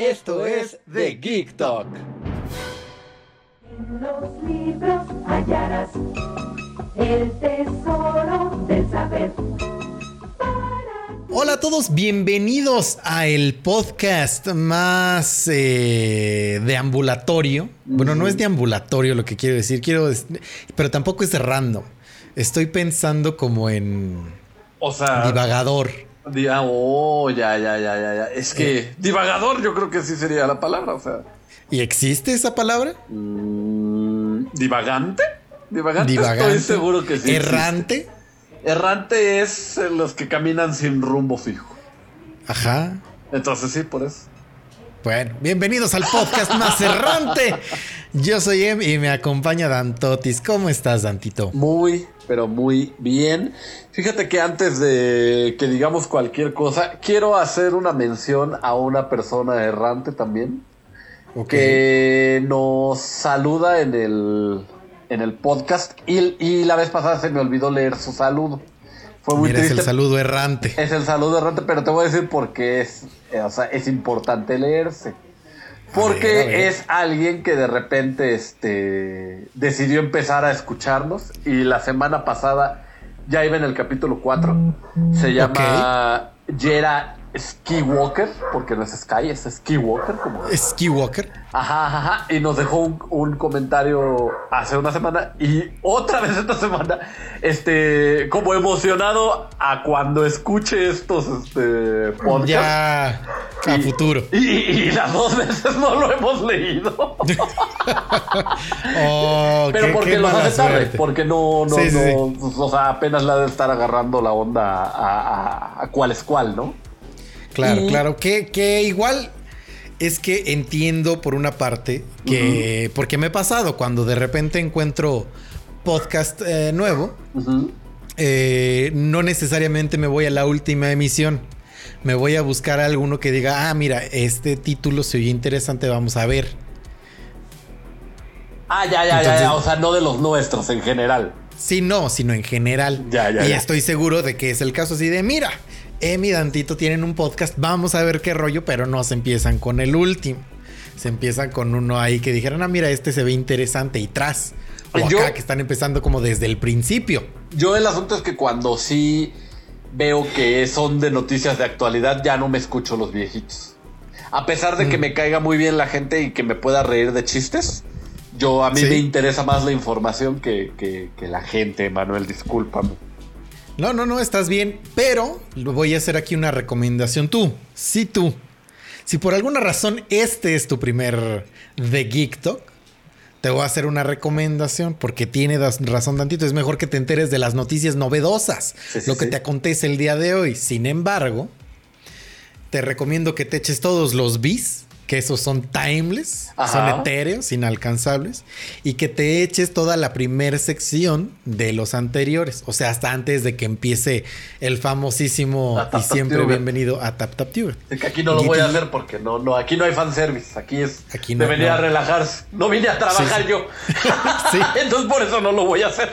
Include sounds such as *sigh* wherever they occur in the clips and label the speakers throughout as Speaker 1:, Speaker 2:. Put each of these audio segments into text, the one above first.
Speaker 1: Esto es The Geek Talk.
Speaker 2: En los libros hallarás el tesoro del saber.
Speaker 3: Hola a todos, bienvenidos a el podcast más eh, de ambulatorio. Bueno, no es de ambulatorio lo que quiero decir, quiero, pero tampoco es de random. Estoy pensando como en
Speaker 1: O sea,
Speaker 3: divagador.
Speaker 1: Ah, oh, ya, ya, ya, ya, ya. Es que divagador yo creo que sí sería la palabra, o sea.
Speaker 3: ¿Y existe esa palabra?
Speaker 1: mm, ¿Divagante? ¿Divagante?
Speaker 3: Divagante.
Speaker 1: Estoy seguro que sí.
Speaker 3: Errante.
Speaker 1: Errante es eh, los que caminan sin rumbo fijo.
Speaker 3: Ajá.
Speaker 1: Entonces sí, por eso.
Speaker 3: Bueno, bienvenidos al podcast más errante. Yo soy Em y me acompaña Dantotis. ¿Cómo estás, Dantito?
Speaker 1: Muy, pero muy bien. Fíjate que antes de que digamos cualquier cosa, quiero hacer una mención a una persona errante también.
Speaker 3: Ok.
Speaker 1: que nos saluda en el, en el podcast y, y la vez pasada se me olvidó leer su saludo. Fue muy
Speaker 3: Mira, es
Speaker 1: triste.
Speaker 3: el saludo errante.
Speaker 1: Es el saludo errante, pero te voy a decir por qué es, eh, o sea, es importante leerse. Porque
Speaker 3: ver, a ver.
Speaker 1: es alguien que de repente este, decidió empezar a escucharnos y la semana pasada ya iba en el capítulo 4. Se llama Jera Skywalker, porque no es Sky, es Skywalker, como
Speaker 3: Ski Walker.
Speaker 1: Ajá, ajá, ajá. Y nos dejó un, un comentario hace una semana y otra vez esta semana, este, como emocionado a cuando escuche estos este, podcasts.
Speaker 3: Ya a
Speaker 1: Y-
Speaker 3: futuro.
Speaker 1: Y, y las dos veces no lo hemos leído. *laughs*
Speaker 3: Oh,
Speaker 1: Pero
Speaker 3: qué-
Speaker 1: porque
Speaker 3: qué
Speaker 1: lo
Speaker 3: mala
Speaker 1: hace tarde.
Speaker 3: suerte.
Speaker 1: Porque no, no,
Speaker 3: Sí,
Speaker 1: no. O sea, apenas la de estar agarrando la onda a, a- a cuál es cuál, ¿no?
Speaker 3: Claro,
Speaker 1: Y-
Speaker 3: claro. Que, que igual es que entiendo por una parte que. Porque me he pasado cuando de repente encuentro podcast eh, nuevo. Eh, no necesariamente me voy a la última emisión. Me voy a buscar alguno que diga, ah, mira, este título se oye interesante, vamos a ver.
Speaker 1: Ah, ya, ya, ya,
Speaker 3: Entonces-
Speaker 1: ya. O sea, no de los nuestros en general.
Speaker 3: Sí, no, sino en general.
Speaker 1: Ya, ya,
Speaker 3: y
Speaker 1: ya.
Speaker 3: estoy seguro de que es el caso así de, mira, Emi y Dantito tienen un podcast, vamos a ver qué rollo, pero no se empiezan con el último. Se empiezan con uno ahí que dijeron, ah, mira, este se ve interesante y tras. O
Speaker 1: Yo-
Speaker 3: acá que están empezando como desde el principio.
Speaker 1: Yo el asunto es que cuando sí veo que son de noticias de actualidad, ya no me escucho los viejitos. A pesar de que
Speaker 3: Mm.
Speaker 1: me caiga muy bien la gente y que me pueda reír de chistes, yo a mí
Speaker 3: Sí.
Speaker 1: me interesa más la información que, que- que la gente, Manuel, discúlpame.
Speaker 3: No, no, no, estás bien, pero voy a hacer aquí una recomendación. Tú, sí tú, si por alguna razón este es tu primer The Geek Talk, te voy a hacer una recomendación porque tiene razón tantito. Es mejor que te enteres de las noticias novedosas,
Speaker 1: Sí, sí,
Speaker 3: lo que
Speaker 1: sí.
Speaker 3: te acontece el día de hoy. Sin embargo, te recomiendo que te eches todos los bis, que esos son timeless,
Speaker 1: Ajá.
Speaker 3: son etéreos, inalcanzables, y que te eches toda la primera sección de los anteriores, o sea, hasta antes de que empiece el famosísimo
Speaker 1: Tap
Speaker 3: y siempre bienvenido a Tap Tap Tube.
Speaker 1: Es que aquí no lo voy a hacer porque no, no, aquí no hay fanservice. Aquí es
Speaker 3: Aquí no,
Speaker 1: de venir
Speaker 3: no.
Speaker 1: a relajarse. No vine a trabajar
Speaker 3: Sí, sí.
Speaker 1: yo. *laughs*
Speaker 3: Sí. *laughs*
Speaker 1: Entonces por eso no lo voy a hacer.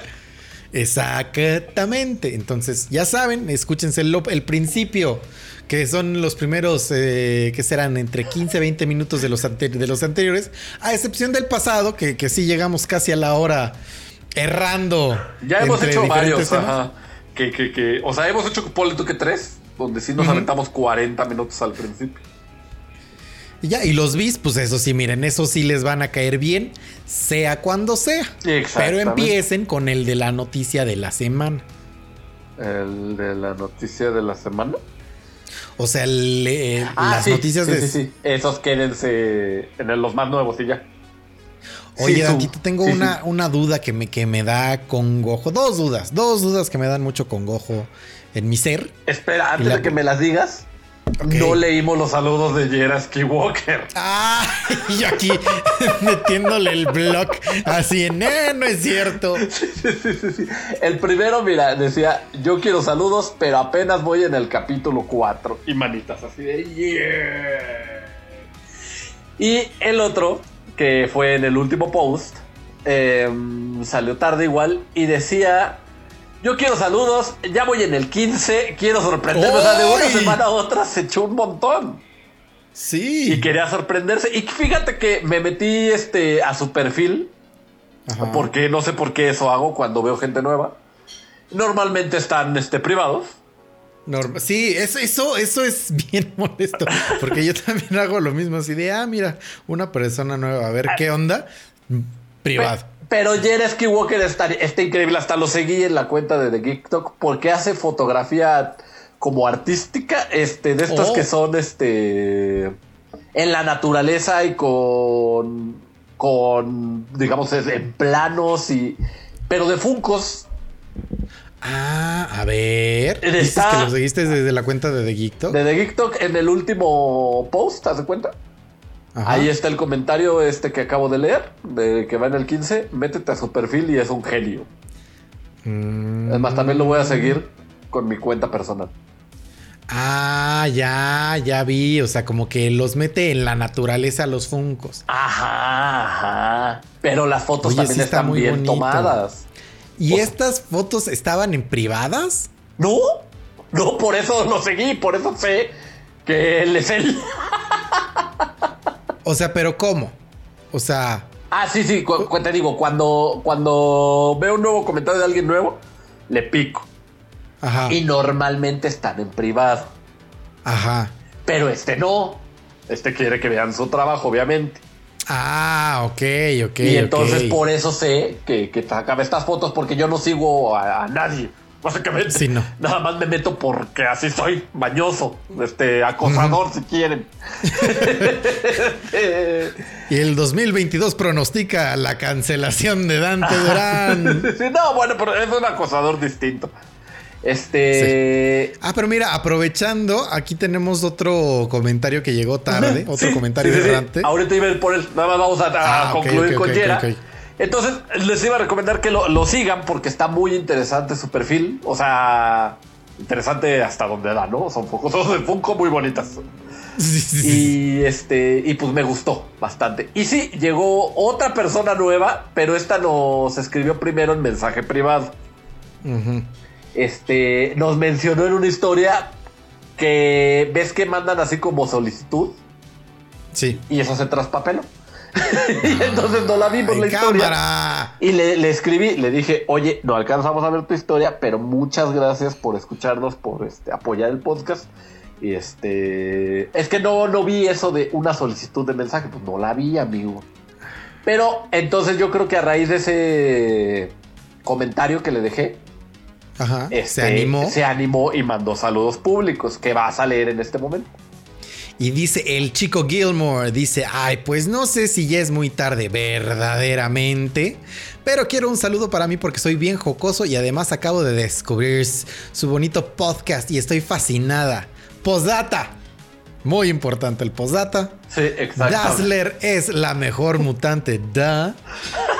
Speaker 3: Exactamente. Entonces, ya saben, escúchense el, el principio, que son los primeros, eh, que serán entre 15 y 20 minutos de los, de los anteriores, a excepción del pasado, que, que sí llegamos casi a la hora errando.
Speaker 1: Ya hemos hecho varios. Ajá. Que, que, que, o sea, hemos hecho, tú que tres, donde sí nos aventamos 40 minutos al principio.
Speaker 3: Y ya, y los bis, pues eso sí, miren, eso sí les van a caer bien, sea cuando sea. Pero empiecen con el de la noticia de la semana.
Speaker 1: El de la noticia de la semana.
Speaker 3: O sea, eh,
Speaker 1: Ah,
Speaker 3: las
Speaker 1: sí,
Speaker 3: noticias
Speaker 1: sí,
Speaker 3: de...
Speaker 1: sí, sí. Esos quédense en los más nuevos y ya.
Speaker 3: Oye,
Speaker 1: Sí,
Speaker 3: tengo una, una duda que me, que me da congojo. Dos dudas, dos dudas que me dan mucho congojo en mi ser.
Speaker 1: Espera, antes
Speaker 3: la-
Speaker 1: de que me las digas, No leímos los saludos de Jera Skywalker.
Speaker 3: Ah, y yo aquí *laughs* metiéndole el blog así en, eh, no es cierto. *laughs*
Speaker 1: Sí, sí, sí, sí. El primero, mira, decía, yo quiero saludos, pero apenas voy en el capítulo 4. Y manitas así de, yeah. Y el otro, que fue en el último post, eh, salió tarde igual y decía... Yo quiero saludos, ya voy en el 15, quiero sorprenderme. O sea, de una semana a otra se echó un montón.
Speaker 3: Sí.
Speaker 1: Y quería sorprenderse. Y fíjate que me metí este, a su perfil.
Speaker 3: Ajá.
Speaker 1: Porque no sé por qué eso hago cuando veo gente nueva. Normalmente están este, privados.
Speaker 3: Norma- Sí, eso, eso, eso es *laughs* bien molesto. Porque yo también *laughs* hago lo mismo. Así de, ah, mira, una persona nueva, a ver qué onda. Mm, Privado.
Speaker 1: Pero Jerry Skywalker está, está increíble. Hasta lo seguí en la cuenta de The Geek Talk porque hace fotografía como artística. Este, de estas
Speaker 3: Oh.
Speaker 1: que son este. En la naturaleza y con. Con. Digamos, en planos y. Pero de Funcos.
Speaker 3: Ah, a ver. ¿Dices que lo seguiste desde la cuenta de The Geek Talk?
Speaker 1: De The Geek Talk en el último post, ¿haz de cuenta?
Speaker 3: Ajá.
Speaker 1: Ahí está el comentario este que acabo de leer, de que va en el 15. Métete a su perfil y es un genio.
Speaker 3: Mm.
Speaker 1: Además, también lo voy a seguir con mi cuenta personal.
Speaker 3: Ah, ya, ya vi. O sea, como que los mete en la naturaleza los funcos.
Speaker 1: Ajá, ajá. Pero las fotos
Speaker 3: Oye,
Speaker 1: también
Speaker 3: sí está
Speaker 1: están
Speaker 3: muy
Speaker 1: bien
Speaker 3: bonito.
Speaker 1: tomadas.
Speaker 3: ¿Y
Speaker 1: O sea-
Speaker 3: estas fotos estaban en privadas?
Speaker 1: ¿No? No, por eso lo seguí, por eso sé que él es él. *laughs*
Speaker 3: O sea, pero ¿cómo? O sea,
Speaker 1: Ah, sí, sí, cu- cu- te digo, cuando, cuando veo un nuevo comentario de alguien nuevo, le pico.
Speaker 3: ajá,
Speaker 1: Y normalmente están en privado.
Speaker 3: ajá.
Speaker 1: Pero este no. Este quiere que vean su trabajo, obviamente.
Speaker 3: Ah, ok, ok.
Speaker 1: y entonces por eso sé que, que sacaba estas fotos porque yo no sigo a, a nadie. *laughs* Básicamente.
Speaker 3: Sí, no.
Speaker 1: Nada más me meto porque así soy, bañoso, este, acosador si quieren. *laughs*
Speaker 3: Y el 2022 pronostica la cancelación de Dante *laughs* Durán.
Speaker 1: sí, no, bueno, pero es un acosador distinto. Este.
Speaker 3: Ah, pero mira, aprovechando, aquí tenemos otro comentario que llegó tarde, otro
Speaker 1: Sí,
Speaker 3: comentario
Speaker 1: sí,
Speaker 3: de. Dante.
Speaker 1: Ahorita iba a ir por él. Nada más vamos a, a
Speaker 3: Ah,
Speaker 1: concluir
Speaker 3: ok,
Speaker 1: con
Speaker 3: ok,
Speaker 1: Yera.
Speaker 3: ok, ok.
Speaker 1: Entonces, les iba a recomendar que lo, lo sigan porque está muy interesante su perfil. O sea, interesante hasta donde da, ¿no? Son fotos *laughs* de Funko muy bonitas.
Speaker 3: Sí, sí, sí.
Speaker 1: Y este, y pues me gustó bastante. Y sí, llegó otra persona nueva, pero esta nos escribió primero en mensaje privado. Este, nos mencionó en una historia que ves que mandan así como solicitud
Speaker 3: Sí.
Speaker 1: y eso se traspapeló. *laughs* y entonces no la vimos
Speaker 3: ¡Ay,
Speaker 1: la historia. Y le, le escribí, le dije, oye, no alcanzamos a ver tu historia, pero muchas gracias por escucharnos, por este, apoyar el podcast. Y este. Es que no, no vi eso de una solicitud de mensaje, pues no la vi, amigo. Pero entonces yo creo que a raíz de ese comentario que le dejé,
Speaker 3: Ajá.
Speaker 1: este,
Speaker 3: se animó.
Speaker 1: se animó y mandó saludos públicos que vas a leer en este momento.
Speaker 3: Y dice el chico Gilmore, dice, ay, pues no sé si ya es muy tarde verdaderamente, pero quiero un saludo para mí porque soy bien jocoso y además acabo de descubrir su bonito podcast y estoy fascinada. Postdata. Muy importante el postdata.
Speaker 1: Sí, exacto.
Speaker 3: Dazzler es la mejor mutante. Da.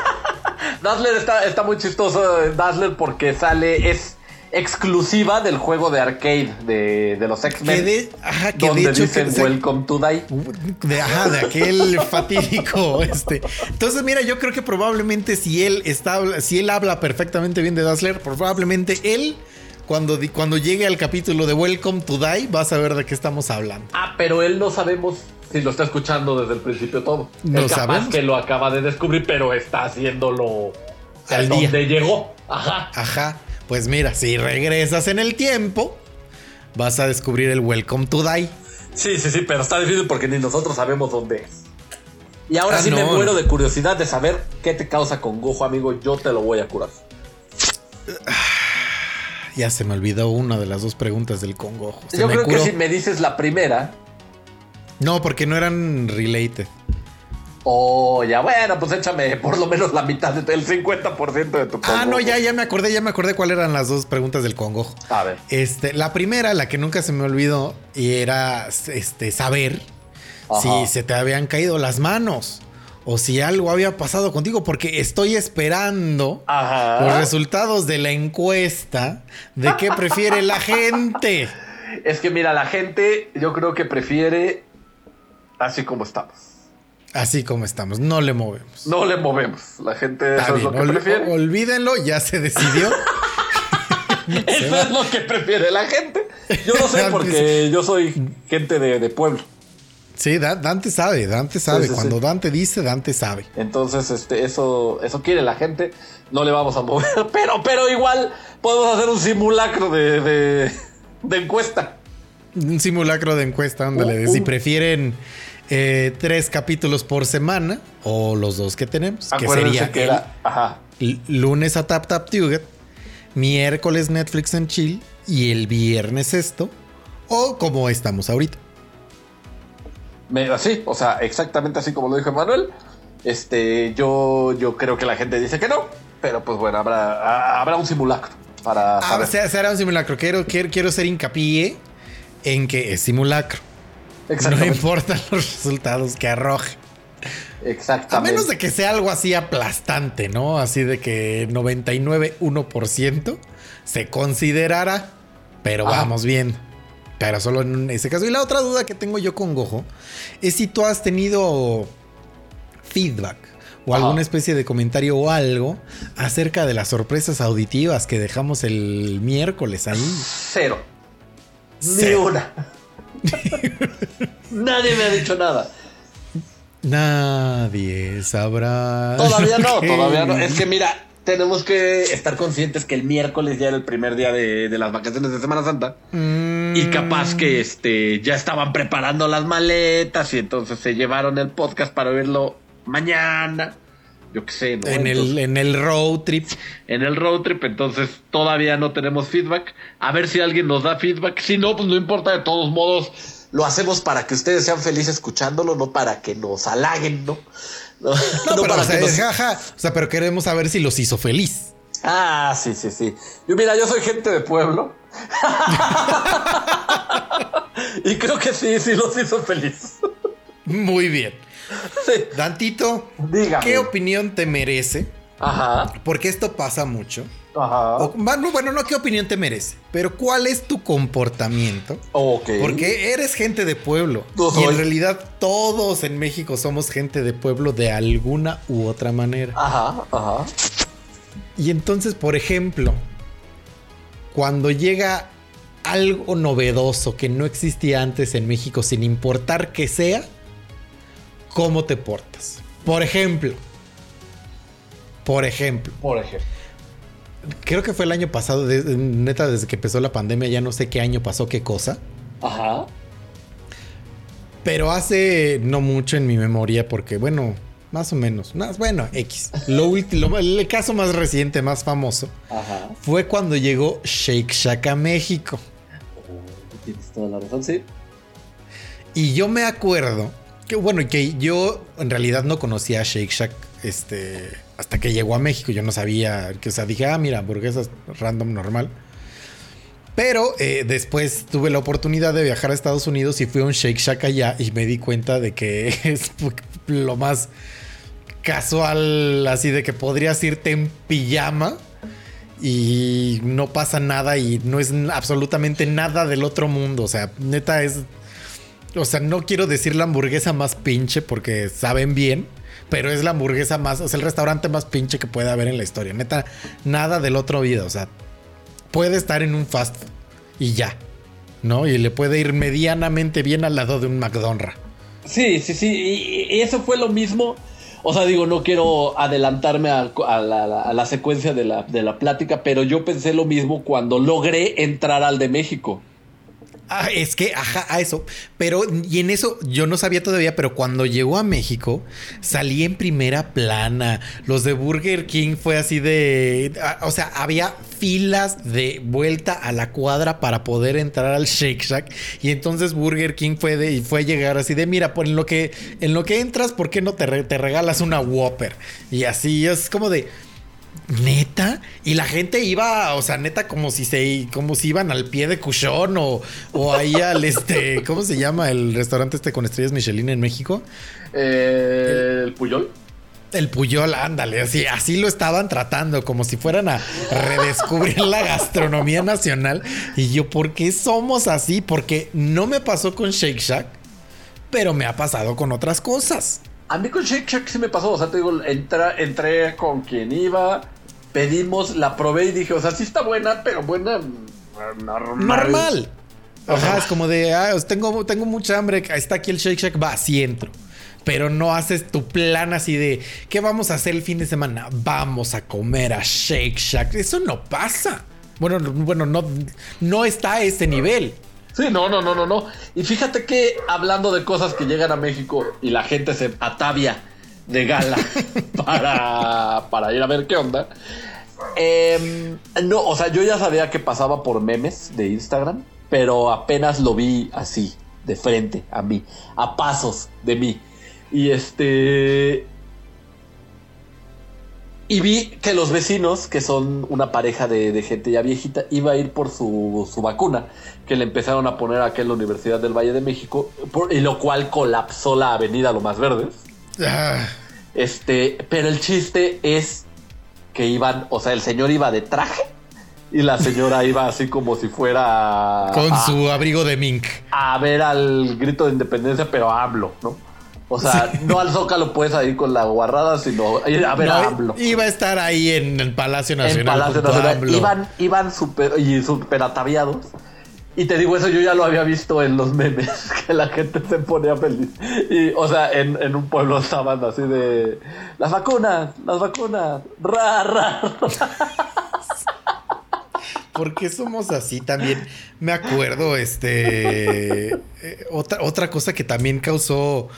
Speaker 3: *laughs*
Speaker 1: Dazzler está, está muy chistoso, Dazzler, porque sale, es exclusiva del juego de arcade de, de los X-Men. donde
Speaker 3: de hecho
Speaker 1: dicen
Speaker 3: que-
Speaker 1: Welcome to Die.
Speaker 3: de, ajá, de aquel *laughs* fatídico este. Entonces, mira, yo creo que probablemente si él está si él habla perfectamente bien de Dazzler, probablemente él cuando, cuando llegue al capítulo de Welcome to Die va a saber de qué estamos hablando.
Speaker 1: Ah, pero él no sabemos si lo está escuchando desde el principio todo.
Speaker 3: No
Speaker 1: capaz
Speaker 3: sabemos.
Speaker 1: que lo acaba de descubrir, pero está haciéndolo
Speaker 3: Al
Speaker 1: donde
Speaker 3: día.
Speaker 1: llegó. Ajá.
Speaker 3: Ajá. Pues mira, si regresas en el tiempo, vas a descubrir el Welcome to Die.
Speaker 1: Sí, sí, sí, pero está difícil porque ni nosotros sabemos dónde es. Y ahora
Speaker 3: Ah,
Speaker 1: sí me muero de curiosidad de saber qué te causa congojo, amigo. Yo te lo voy a curar.
Speaker 3: Ya se me olvidó una de las dos preguntas del congojo. Se
Speaker 1: Yo creo
Speaker 3: curó.
Speaker 1: que si me dices la primera,
Speaker 3: No, porque no eran related.
Speaker 1: Oh, ya, bueno, pues échame por lo menos la mitad del 50% de tu
Speaker 3: Ah, no, ya, ya me acordé, ya me acordé cuáles eran las dos preguntas del congojo.
Speaker 1: A ver.
Speaker 3: Este, la primera, la que nunca se me olvidó, y era este, saber
Speaker 1: Ajá.
Speaker 3: si se te habían caído las manos o si algo había pasado contigo, porque estoy esperando
Speaker 1: Ajá.
Speaker 3: los resultados de la encuesta de qué prefiere la gente. *laughs*
Speaker 1: Es que mira, la gente yo creo que prefiere así como estamos.
Speaker 3: Así como estamos, no le movemos.
Speaker 1: No le movemos. La gente eso es lo que
Speaker 3: ol-
Speaker 1: prefiere.
Speaker 3: olvídenlo, ya se decidió. *laughs* *laughs*
Speaker 1: Eso es lo que prefiere la gente. Yo no sé porque yo soy gente de, de pueblo.
Speaker 3: Sí, Da- Dante sabe, Dante sabe.
Speaker 1: Sí, sí,
Speaker 3: Cuando
Speaker 1: sí.
Speaker 3: Dante dice, Dante sabe.
Speaker 1: Entonces, este, eso, eso quiere la gente. No le vamos a mover. *laughs* Pero, pero igual podemos hacer un simulacro de, de, de encuesta.
Speaker 3: Un simulacro de encuesta, ándale,
Speaker 1: Un-
Speaker 3: si prefieren eh, tres capítulos por semana o los dos que tenemos, que
Speaker 1: Acuérdense
Speaker 3: sería
Speaker 1: que
Speaker 3: el
Speaker 1: era. Ajá.
Speaker 3: lunes a Tap Tap Tuget, miércoles Netflix and Chill y el viernes esto, o como estamos ahorita.
Speaker 1: Así, o sea, exactamente así como lo dijo Manuel. Este, yo, yo creo que la gente dice que no. Pero pues bueno, habrá, ha- habrá un simulacro para
Speaker 3: Ah, un simulacro. Quiero, quiero, quiero hacer hincapié en que es simulacro. No importan *laughs* los resultados que arroje. A
Speaker 1: Exactamente.
Speaker 3: menos de que sea algo así aplastante, ¿no? Así de que 99,1% se considerara, pero vamos bien. Pero solo en ese caso. Y la otra duda que tengo yo con Gojo es si tú has tenido feedback o
Speaker 1: Ajá.
Speaker 3: alguna especie de comentario o algo acerca de las sorpresas auditivas que dejamos el miércoles ahí.
Speaker 1: Cero. Ni
Speaker 3: Cero.
Speaker 1: una. *laughs* Nadie me ha dicho nada.
Speaker 3: Nadie sabrá.
Speaker 1: Todavía no,
Speaker 3: que-
Speaker 1: todavía no. Es que mira, tenemos que estar conscientes que el miércoles ya era el primer día de, de las vacaciones de Semana Santa.
Speaker 3: Mm,
Speaker 1: Y capaz que este ya estaban preparando las maletas y entonces se llevaron el podcast para verlo mañana. Yo qué sé, ¿no?
Speaker 3: en, el, en el road trip. *laughs*
Speaker 1: en el road trip, entonces todavía no tenemos feedback. A ver si alguien nos da feedback. Si no, pues no importa, de todos modos. Lo hacemos para que ustedes sean felices escuchándolo, no para que nos halaguen, ¿no? *laughs* No,
Speaker 3: No,
Speaker 1: no
Speaker 3: pero,
Speaker 1: para
Speaker 3: o sea,
Speaker 1: que nos-
Speaker 3: jaja. O sea, pero queremos saber si los hizo feliz.
Speaker 1: Ah, sí, sí, sí. Yo, mira, yo soy gente de pueblo. *laughs* y creo que sí, sí los hizo feliz.
Speaker 3: Muy bien. Dantito,
Speaker 1: Dígame.
Speaker 3: ¿qué opinión te merece?
Speaker 1: Ajá.
Speaker 3: Porque esto pasa mucho.
Speaker 1: Ajá.
Speaker 3: O- bueno, no qué opinión te merece, pero ¿cuál es tu comportamiento?
Speaker 1: Ok.
Speaker 3: Porque eres gente de pueblo.
Speaker 1: Lo
Speaker 3: Y en realidad todos en México somos gente de pueblo de alguna u otra manera.
Speaker 1: Ajá, ajá.
Speaker 3: Y entonces, por ejemplo, cuando llega algo novedoso que no existía antes en México, sin importar que sea, ¿cómo te portas? Por ejemplo, por ejemplo,
Speaker 1: Por ejemplo.
Speaker 3: creo que fue el año pasado, de- neta, desde que empezó la pandemia, ya no sé qué año pasó, qué cosa.
Speaker 1: Ajá.
Speaker 3: Pero hace no mucho en mi memoria, porque bueno, más o menos, más bueno, X. Lo último, el caso más reciente, más famoso,
Speaker 1: Ajá.
Speaker 3: fue cuando llegó Shake Shack a México.
Speaker 1: Tienes toda la razón, sí.
Speaker 3: Y yo me acuerdo que, bueno, que yo en realidad no conocía a Shake Shack este, hasta que llegó a México. Yo no sabía, que, o sea, dije, ah, mira, hamburguesas random normal. Pero eh, después tuve la oportunidad de viajar a Estados Unidos y fui a un Shake Shack allá y me di cuenta de que *laughs* es lo más casual, así de que podrías irte en pijama y no pasa nada y no es absolutamente nada del otro mundo. O sea, neta es. O sea, no quiero decir la hamburguesa más pinche porque saben bien, pero es la hamburguesa más, o sea, el restaurante más pinche que puede haber en la historia. Neta, nada del otro vida. O sea, puede estar en un fast food y ya, ¿no? Y le puede ir medianamente bien al lado de un McDonald's.
Speaker 1: Sí, sí, sí. Y, eso fue lo mismo. O sea, digo, no quiero adelantarme a, a la, a la secuencia de la, de la plática, pero yo pensé lo mismo cuando logré entrar al de México.
Speaker 3: Ah, es que, ajá, a eso. Pero, y en eso yo no sabía todavía, pero cuando llegó a México, salí en primera plana. Los de Burger King fue así de. ah, O sea, había filas de vuelta a la cuadra para poder entrar al Shake Shack. Y entonces Burger King fue de, y fue a llegar así de: mira, pues en lo que, en lo que entras, ¿por qué no te, te regalas una Whopper? Y así es como de. Neta, y la gente iba, o sea, neta, como si se, como si iban al pie de Cuchón o, o ahí al este, ¿cómo se llama el restaurante este con estrellas Michelin en México?
Speaker 1: Eh, el Puyol.
Speaker 3: El Puyol, ándale, así, así lo estaban tratando, como si fueran a redescubrir la gastronomía nacional. Y yo, ¿por qué somos así? Porque no me pasó con Shake Shack, pero me ha pasado con otras cosas.
Speaker 1: A mí con Shake Shack sí me pasó. O sea, te digo, entra- entré con quien iba, pedimos, la probé y dije, o sea, sí está buena, pero buena mm, normal.
Speaker 3: normal. Ajá, es como de, ah, tengo, tengo mucha hambre, está aquí el Shake Shack, va, sí entro. Pero no haces tu plan así de, ¿qué vamos a hacer el fin de semana? Vamos a comer a Shake Shack. Eso no pasa. Bueno, no- bueno, no, no está a ese nivel.
Speaker 1: Sí, no, no, no, no, no. Y fíjate que hablando de cosas que llegan a México y la gente se atavia de gala *laughs* para, para ir a ver qué onda. em, no, o sea, yo ya sabía que pasaba por memes de Instagram, pero apenas lo vi así, de frente a mí, a pasos de mí. Y este. Y vi que los vecinos, que son una pareja de, de gente ya viejita, iba a ir por su, su vacuna, que le empezaron a poner aquí en la Universidad del Valle de México, por- y lo cual colapsó la avenida Lo Más Verdes.
Speaker 3: Ah,
Speaker 1: Este, pero el chiste es que iban, o sea, el señor iba de traje y la señora iba así como si fuera
Speaker 3: con
Speaker 1: a,
Speaker 3: su abrigo de mink.
Speaker 1: a ver al grito de independencia, pero a AMLO, ¿no? O sea, no al Zócalo puedes ir con la guarrada, sino a ir a ver
Speaker 3: No,
Speaker 1: a AMLO.
Speaker 3: iba a estar ahí en el Palacio Nacional.
Speaker 1: en Palacio Nacional. Iban, iban super, y super ataviados. Y te digo, eso yo ya lo había visto en los memes, *laughs* que la gente se ponía feliz. Y, o sea, en, en un pueblo estaban así de, las vacunas, las vacunas, ra, ra, ra". *laughs*
Speaker 3: ¿Por qué somos así también? Me acuerdo, este. eh, otra, otra cosa que también causó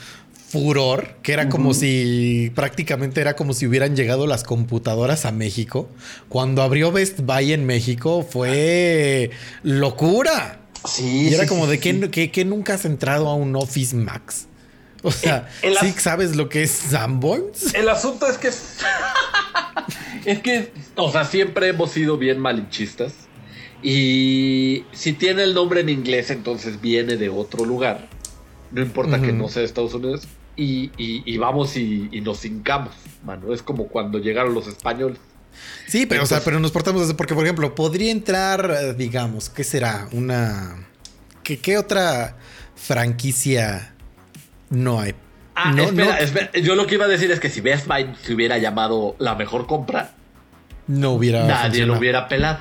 Speaker 3: furor, que era como si prácticamente era como si hubieran llegado las computadoras a México. Cuando abrió Best Buy en México fue locura.
Speaker 1: Sí,
Speaker 3: Y era
Speaker 1: sí,
Speaker 3: como
Speaker 1: sí,
Speaker 3: de
Speaker 1: sí.
Speaker 3: que, que, que nunca has entrado a un Office Max. O sea,
Speaker 1: la-
Speaker 3: ¿sí sabes lo que es Sanborns?
Speaker 1: El asunto es que. *laughs* es que, o sea, siempre hemos sido bien malinchistas. Y si tiene el nombre en inglés, entonces viene de otro lugar. No importa que no sea Estados Unidos. Y, y- y vamos y, y nos hincamos, mano. Es como cuando llegaron los españoles.
Speaker 3: Sí, pero, o sea, pero nos portamos así porque, por ejemplo, podría entrar, eh, digamos, ¿qué será? Una... ¿Qué, qué otra franquicia no hay?
Speaker 1: Ah,
Speaker 3: no,
Speaker 1: espera,
Speaker 3: no,
Speaker 1: espera. Yo lo que iba a decir es que si Best Buy se hubiera llamado la mejor compra,
Speaker 3: no hubiera...
Speaker 1: nadie
Speaker 3: funcionado.
Speaker 1: lo hubiera pelado.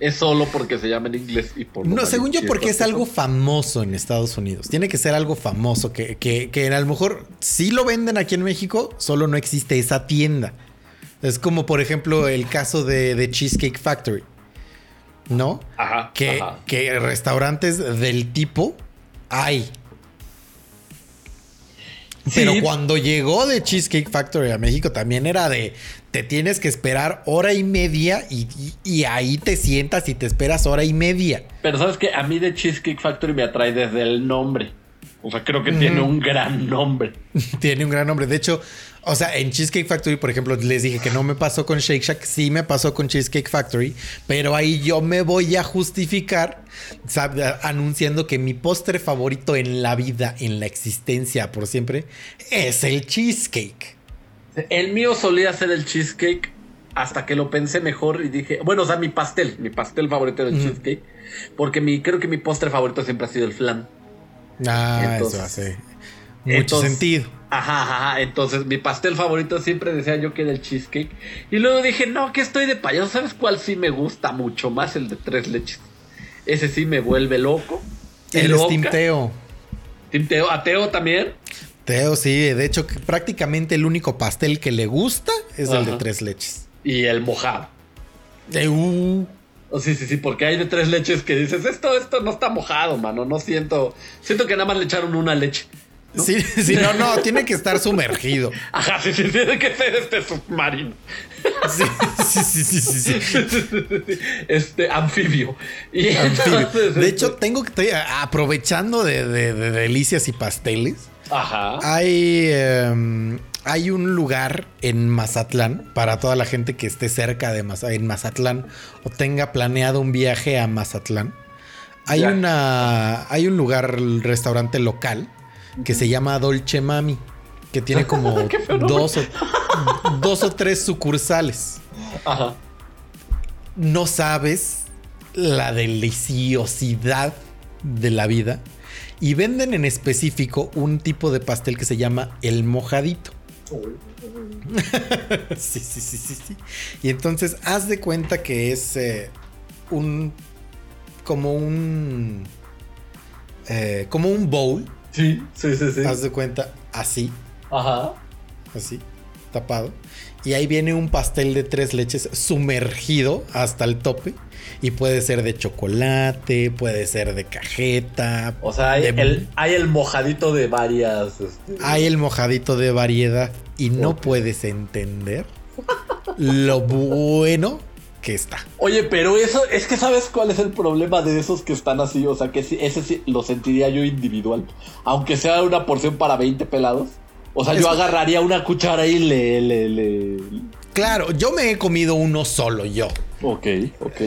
Speaker 1: Es solo porque se llama en inglés y por lo
Speaker 3: No, según yo, porque es algo famoso en Estados Unidos. Tiene que ser algo famoso que, que, que a lo mejor sí lo venden aquí en México, solo no existe esa tienda. Es como, por ejemplo, el caso de, de Cheesecake Factory. ¿No?
Speaker 1: Ajá.
Speaker 3: que,
Speaker 1: ajá.
Speaker 3: que restaurantes del tipo hay. Pero
Speaker 1: Sí.
Speaker 3: cuando llegó de Cheesecake Factory a México también era de te tienes que esperar hora y media y, y- y ahí te sientas y te esperas hora y media.
Speaker 1: Pero sabes que a mí de Cheesecake Factory me atrae desde el nombre. O sea, creo que tiene un gran nombre. *laughs*
Speaker 3: Tiene un gran nombre. De hecho, o sea, en Cheesecake Factory, por ejemplo, les dije que no me pasó con Shake Shack, sí me pasó con Cheesecake Factory, pero ahí yo me voy a justificar ¿sabe? anunciando que mi postre favorito en la vida, en la existencia por siempre, es el cheesecake.
Speaker 1: El mío solía ser el cheesecake hasta que lo pensé mejor y dije, bueno, o sea, mi pastel, mi pastel favorito era el cheesecake, porque mi creo que mi postre favorito siempre ha sido el flan.
Speaker 3: Ah,
Speaker 1: Entonces-
Speaker 3: eso hace mucho
Speaker 1: Entonces-
Speaker 3: sentido.
Speaker 1: Ajá, ajá. Entonces, mi pastel favorito siempre decía yo que era el cheesecake. Y luego dije, no, que estoy de payaso. ¿Sabes cuál sí me gusta mucho más? El de tres leches. Ese sí me vuelve loco.
Speaker 3: El
Speaker 1: loca.
Speaker 3: Steam Teo.
Speaker 1: Team Teo. ¿A Teo también?
Speaker 3: Teo, sí, de hecho, que prácticamente el único pastel que le gusta es el de tres leches.
Speaker 1: Y el mojado.
Speaker 3: Uh,
Speaker 1: Oh, sí, sí, sí, porque hay de tres leches que dices, esto, esto no está mojado, mano. No siento. Siento que nada más le echaron una leche.
Speaker 3: Sí, sí, no, no, tiene que estar sumergido. *laughs*
Speaker 1: Ajá, sí, sí, tiene que ser este submarino.
Speaker 3: Sí, sí, sí, sí, sí, sí.
Speaker 1: Este anfibio. Y
Speaker 3: Anfibio.
Speaker 1: entonces,
Speaker 3: De
Speaker 1: este,
Speaker 3: hecho, tengo que estoy aprovechando de, de- de delicias y pasteles.
Speaker 1: Ajá.
Speaker 3: Hay, em, hay un lugar en Mazatlán para toda la gente que esté cerca de Maza- en Mazatlán o tenga planeado un viaje a Mazatlán. Hay
Speaker 1: Ya.
Speaker 3: una hay un lugar, el restaurante local que se llama Dolce Mami, que tiene como *laughs* dos o, dos o tres sucursales.
Speaker 1: Ajá.
Speaker 3: No sabes la deliciosidad de la vida. Y venden en específico un tipo de pastel que se llama el mojadito. *laughs* sí, sí, sí, sí, sí. Y entonces haz de cuenta que es eh, un. como un. eh, como un bowl.
Speaker 1: Sí, sí, sí, sí.
Speaker 3: Haz de cuenta así,
Speaker 1: Ajá.
Speaker 3: así, tapado. Y ahí viene un pastel de tres leches sumergido hasta el tope. Y puede ser de chocolate, puede ser de cajeta.
Speaker 1: O sea, hay,
Speaker 3: de-
Speaker 1: el, hay el mojadito de varias. este,
Speaker 3: Hay el mojadito de variedad y no puedes entender lo bueno que está.
Speaker 1: Oye, pero eso, es que sabes cuál es el problema de esos que están así. O sea, que ese sí lo sentiría yo individual. Aunque sea una porción para 20 pelados. O sea,
Speaker 3: Es
Speaker 1: yo agarraría una cuchara y le, le, le.
Speaker 3: Claro, yo me he comido uno solo yo.
Speaker 1: Ok, ok.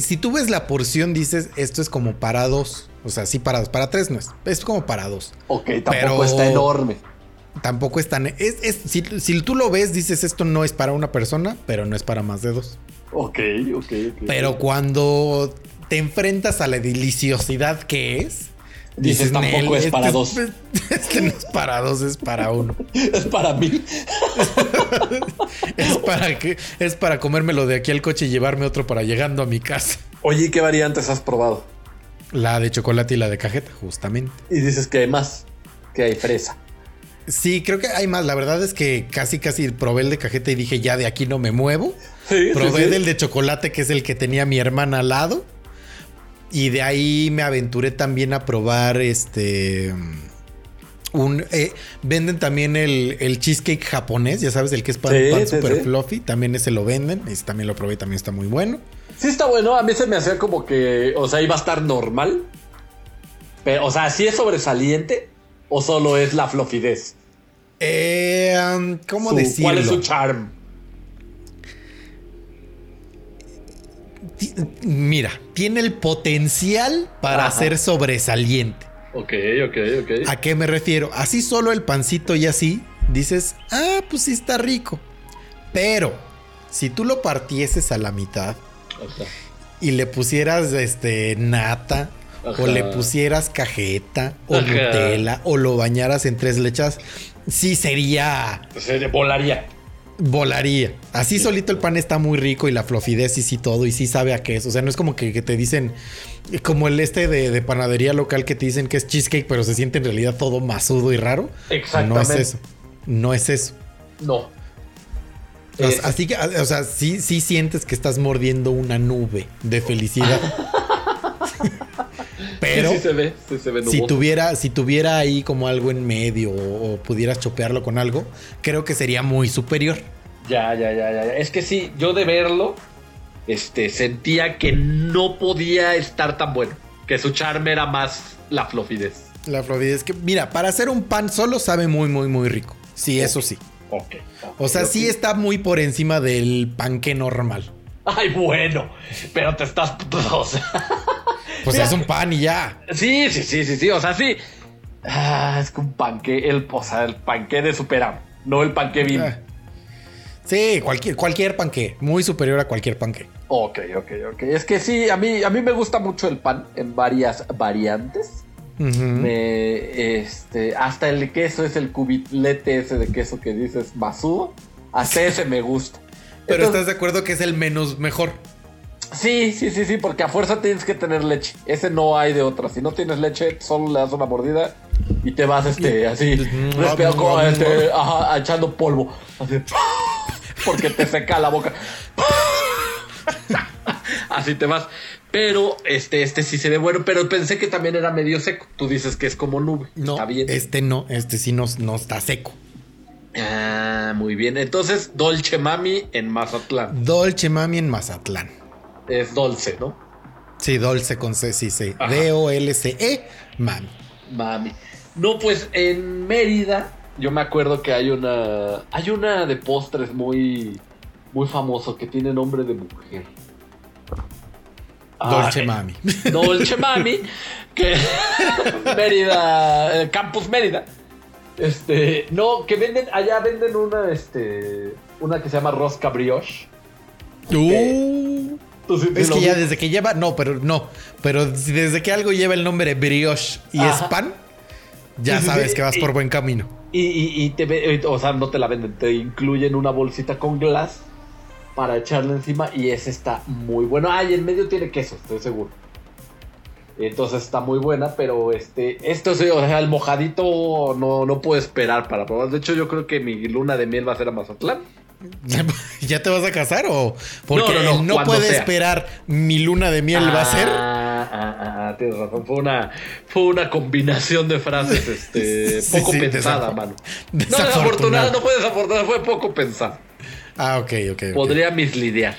Speaker 3: Si tú ves la porción, dices esto es como para dos. O sea, sí para dos. Para tres no es. Es como para dos.
Speaker 1: Ok, tampoco
Speaker 3: Pero-
Speaker 1: está enorme.
Speaker 3: Tampoco es tan. Es, es- si, si tú lo ves, dices esto no es para una persona, pero no es para más de dos.
Speaker 1: Ok, ok, ok.
Speaker 3: Pero cuando te enfrentas a la deliciosidad que es,
Speaker 1: Dices, tampoco
Speaker 3: "Nel,
Speaker 1: es para
Speaker 3: este
Speaker 1: dos". *laughs*
Speaker 3: Este no es para dos, es para uno. *laughs*
Speaker 1: Es para mí. *laughs*
Speaker 3: Es para que es para comérmelo de aquí al coche y llevarme otro para llegando a mi casa.
Speaker 1: Oye, ¿y ¿qué variantes has probado?
Speaker 3: La de chocolate y la de cajeta, justamente.
Speaker 1: Y dices que hay más. Que hay fresa.
Speaker 3: Sí, creo que hay más. La verdad es que casi, casi probé el de cajeta y dije, ya de aquí no me muevo.
Speaker 1: Sí,
Speaker 3: Probé
Speaker 1: sí, sí.
Speaker 3: del de chocolate, que es el que tenía mi hermana al lado. Y de ahí me aventuré también a probar este. Un, eh, venden también el, el cheesecake japonés, ya sabes, el que es pan, pan super fluffy. También ese lo venden. Ese también lo probé también está muy bueno.
Speaker 1: Sí está bueno, a mí se me hacía como que, o sea, iba a estar normal. Pero, o sea, ¿sí es sobresaliente o solo es la flofidez?
Speaker 3: Eh, um, ¿Cómo
Speaker 1: Su-
Speaker 3: decirlo?
Speaker 1: ¿Cuál es su charm?
Speaker 3: Mira, tiene el potencial para
Speaker 1: Ajá.
Speaker 3: ser sobresaliente.
Speaker 1: Ok, ok, ok.
Speaker 3: ¿A qué me refiero? Así solo el pancito y así, dices, ah, pues sí está rico. Pero, si tú lo partieses a la mitad
Speaker 1: Ajá.
Speaker 3: y le pusieras este nata,
Speaker 1: Ajá.
Speaker 3: o le pusieras cajeta, o. Nutella, o lo bañaras en tres lechas, sí sería,
Speaker 1: Se volaría.
Speaker 3: volaría. Así solito el pan está muy rico y la flofidez y sí todo, y sí sabe a qué es. O sea, no es como que, que te dicen, como el este de, de panadería local que te dicen que es cheesecake, pero se siente en realidad todo masudo y raro.
Speaker 1: Exactamente.
Speaker 3: No es eso. No es eso.
Speaker 1: No. Es-
Speaker 3: Así que, o sea, sí, sí sientes que estás mordiendo una nube de felicidad. *laughs* *laughs* Pero
Speaker 1: Sí, sí se ve, sí se ve
Speaker 3: si tuviera, si tuviera ahí como algo en medio o, o pudieras chopearlo con algo, creo que sería muy superior.
Speaker 1: Ya, ya, ya, ya. Es que sí, yo de verlo, este, sentía que no podía estar tan bueno. Que su charme era más la flofidez.
Speaker 3: La fluidez que, mira, para hacer un pan solo sabe muy, muy, muy rico. Sí, eso sí.
Speaker 1: Ok.
Speaker 3: O sea, sí está muy por encima del panque normal.
Speaker 1: Ay, bueno. Pero te estás. *laughs* O sea,
Speaker 3: Pues
Speaker 1: Mira.
Speaker 3: es un pan y ya.
Speaker 1: sí, sí, sí, sí, sí. O sea, sí. Ah, es que un panque, el, o sea, el panque de superam, no el panque bim.
Speaker 3: Ah. Sí, cualquier, cualquier panque. Muy superior a cualquier panque.
Speaker 1: Ok, ok, ok. Es que sí, a mí, a mí me gusta mucho el pan en varias variantes. Me, este, hasta el queso es el cubilete ese de queso que dices basudo. Hasta *laughs* ese me gusta.
Speaker 3: Pero
Speaker 1: Entonces,
Speaker 3: estás de acuerdo que es el menos mejor.
Speaker 1: Sí, sí, sí, sí, porque a fuerza tienes que tener leche. Ese no hay de otra. Si no tienes leche, solo le das una mordida y te vas este, así, respirando, como, este, ajá, echando polvo. Así, *laughs* porque te seca la boca. así te vas. Pero este, este sí se ve bueno, pero pensé que también era medio seco. Tú dices que es como nube.
Speaker 3: No,
Speaker 1: Está bien.
Speaker 3: este no, este sí no, no está seco.
Speaker 1: Ah, muy bien. Entonces, Dolce Mami en Mazatlán.
Speaker 3: Dolce Mami en Mazatlán.
Speaker 1: Es dulce, ¿no?
Speaker 3: Sí, Dolce con C, sí, sí. D-O-L-C-E, Mami.
Speaker 1: Mami. No, pues en Mérida, yo me acuerdo que hay una. Hay una de postres muy. Muy famoso que tiene nombre de mujer.
Speaker 3: Dolce
Speaker 1: Ah,
Speaker 3: Mami. *laughs*
Speaker 1: Dolce Mami, que *laughs* Mérida, eh, Campus Mérida. Este, no, que venden, allá venden una, este, una que se llama rosca brioche.
Speaker 3: Uh, es que ya
Speaker 1: vi.
Speaker 3: desde que lleva, no, pero no, pero desde que algo lleva el nombre brioche y
Speaker 1: Ajá.
Speaker 3: es pan, ya
Speaker 1: Sí,
Speaker 3: sabes
Speaker 1: sí,
Speaker 3: que vas
Speaker 1: y-
Speaker 3: por buen camino.
Speaker 1: Y, y- y te ve- eh, o sea, no te la venden, te incluyen una bolsita con glass para echarle encima y esa está muy bueno. Ah, y en medio tiene queso, estoy seguro. Entonces está muy buena, pero este, esto sí, o sea, el mojadito no, no puedo esperar para probar. De hecho, yo creo que mi luna de miel va a ser a Mazatlán. *laughs*
Speaker 3: ¿Ya te vas a casar o porque
Speaker 1: No, no, no,
Speaker 3: él no
Speaker 1: cuando
Speaker 3: puede
Speaker 1: sea.
Speaker 3: esperar mi luna de miel va a ser?
Speaker 1: Ah, ah, ah, ah, tienes razón. Fue una, fue una combinación de frases *laughs* este,
Speaker 3: Sí,
Speaker 1: poco
Speaker 3: sí,
Speaker 1: pensada, mano. No, desafortunada, no fue desafortunada, fue poco pensada.
Speaker 3: Ah, ok, ok. ok.
Speaker 1: Podría mislidiar.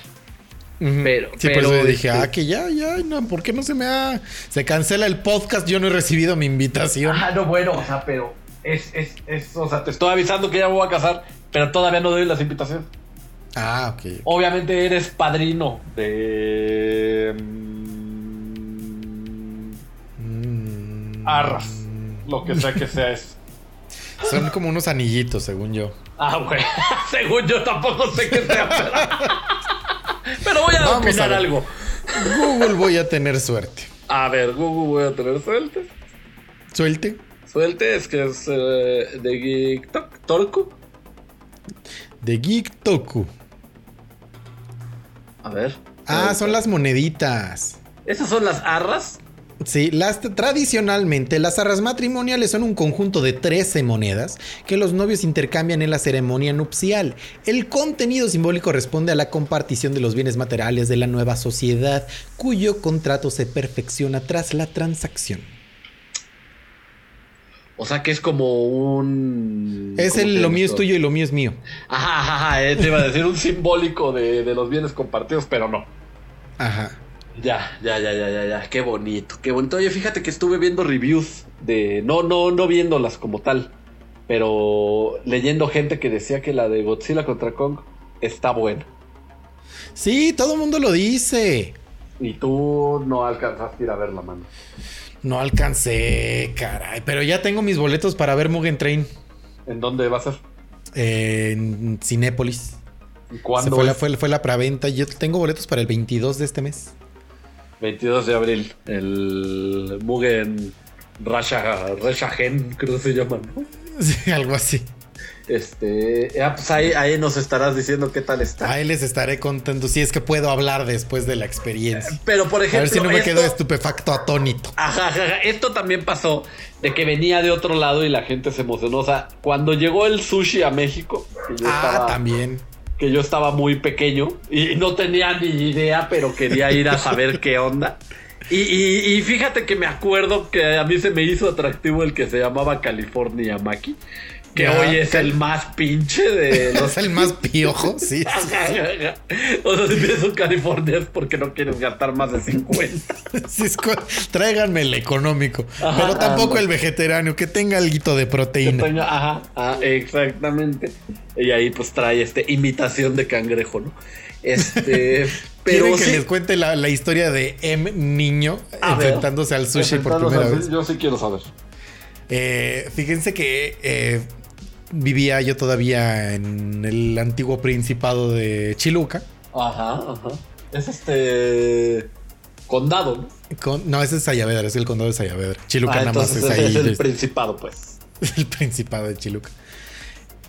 Speaker 3: Ujú.
Speaker 1: pero-
Speaker 3: sí,
Speaker 1: pero,
Speaker 3: dije,
Speaker 1: este-
Speaker 3: ah, que ya, ya, no, ¿por qué no se me ha. Se cancela el podcast, yo no he recibido mi invitación.
Speaker 1: Ah, no, bueno, o sea, pero es, es, es, o sea, te estoy avisando que ya me voy a casar, pero todavía no doy las invitaciones.
Speaker 3: Ah, ok.
Speaker 1: Obviamente eres padrino de. mm,
Speaker 3: Mm,
Speaker 1: Arras. Lo que sea que *laughs* sea eso.
Speaker 3: Son como unos anillitos, según yo.
Speaker 1: Ah, güey. *laughs* Según yo tampoco sé qué sea. Pero, pero voy a
Speaker 3: Vamos
Speaker 1: opinar algo.
Speaker 3: Google voy a tener suerte.
Speaker 1: A ver, Google voy a tener suerte.
Speaker 3: Suelte.
Speaker 1: Suerte es que es eh, de TikTok, Torco.
Speaker 3: De Geek Toku.
Speaker 1: A ver.
Speaker 3: Ah, son las moneditas.
Speaker 1: Esas son las arras.
Speaker 3: Sí, las tradicionalmente las arras matrimoniales son un conjunto de 13 monedas que los novios intercambian en la ceremonia nupcial. El contenido simbólico responde a la compartición de los bienes materiales de la nueva sociedad, cuyo contrato se perfecciona tras la transacción.
Speaker 1: O sea que es como un.
Speaker 3: Es
Speaker 1: ¿cómo
Speaker 3: el lo mío es tuyo y lo mío es mío.
Speaker 1: Ajá, ajá, ajá, eh, te iba a decir un simbólico de, de los bienes compartidos, pero no.
Speaker 3: Ajá.
Speaker 1: Ya, ya, ya, ya, ya, ya. Qué bonito, qué bonito. Oye, fíjate que estuve viendo reviews de. No, no, no viéndolas como tal. Pero leyendo gente que decía que la de Godzilla contra Kong está buena.
Speaker 3: Sí, todo el mundo lo dice.
Speaker 1: Y tú no alcanzaste a ir a ver la mano.
Speaker 3: No alcancé, caray. Pero ya tengo mis boletos para ver Mugen Train
Speaker 1: ¿En dónde va a ser?
Speaker 3: en Cinépolis.
Speaker 1: ¿Y
Speaker 3: Se
Speaker 1: ¿Cuándo?
Speaker 3: fue, la, fue, fue la preventa. Yo tengo boletos para el 22 de este mes.
Speaker 1: 22 de abril. El Mugen Rasha, Rashagen, creo que se llama. ¿no? *laughs*
Speaker 3: Sí, algo así.
Speaker 1: Este. ah, pues ahí, ahí nos estarás diciendo qué tal está.
Speaker 3: Ahí les estaré contando si es que puedo hablar después de la experiencia.
Speaker 1: Pero por
Speaker 3: A
Speaker 1: ejemplo.
Speaker 3: ver si no me
Speaker 1: esto-
Speaker 3: quedo estupefacto atónito.
Speaker 1: Ajá, ajá, ajá. Esto también pasó de que venía de otro lado y la gente se emocionó. O sea, cuando llegó el sushi a México, que yo,
Speaker 3: Ah,
Speaker 1: estaba,
Speaker 3: también.
Speaker 1: que yo estaba muy pequeño y no tenía ni idea, pero quería ir a saber qué onda. Y, y- y fíjate que me acuerdo que a mí se me hizo atractivo el que se llamaba California Maki, que
Speaker 3: Ya,
Speaker 1: hoy es
Speaker 3: Cal-
Speaker 1: el más pinche de *laughs* los
Speaker 3: Es el más piojo, sí. sí.
Speaker 1: Ajá, ajá, ajá. O sea, si pienso en California es porque no quieres gastar más de 50. *laughs*
Speaker 3: Sí, es cu- Tráiganme el económico.
Speaker 1: Ajá,
Speaker 3: pero tampoco el vegetariano, que tenga algo de
Speaker 1: Que
Speaker 3: proteína.
Speaker 1: tenga- ajá, ah, exactamente. Y ahí pues trae este imitación de cangrejo, ¿no? Este, *laughs* pero
Speaker 3: ¿Quieren que
Speaker 1: sí,
Speaker 3: les cuente la, la historia de M Niño
Speaker 1: A ver.
Speaker 3: enfrentándose al sushi por
Speaker 1: enfrentarnos
Speaker 3: primera
Speaker 1: al-
Speaker 3: vez?
Speaker 1: Yo sí quiero saber.
Speaker 3: Eh, fíjense que eh, vivía yo todavía en el antiguo principado de Chiluca.
Speaker 1: Ajá, ajá. Es este condado, ¿no?
Speaker 3: Con- no, ese es Sayavedra, es el condado de Sayavedra. Chiluca
Speaker 1: Ah,
Speaker 3: nada más es ahí.
Speaker 1: es el principado, pues. *laughs*
Speaker 3: el principado de Chiluca.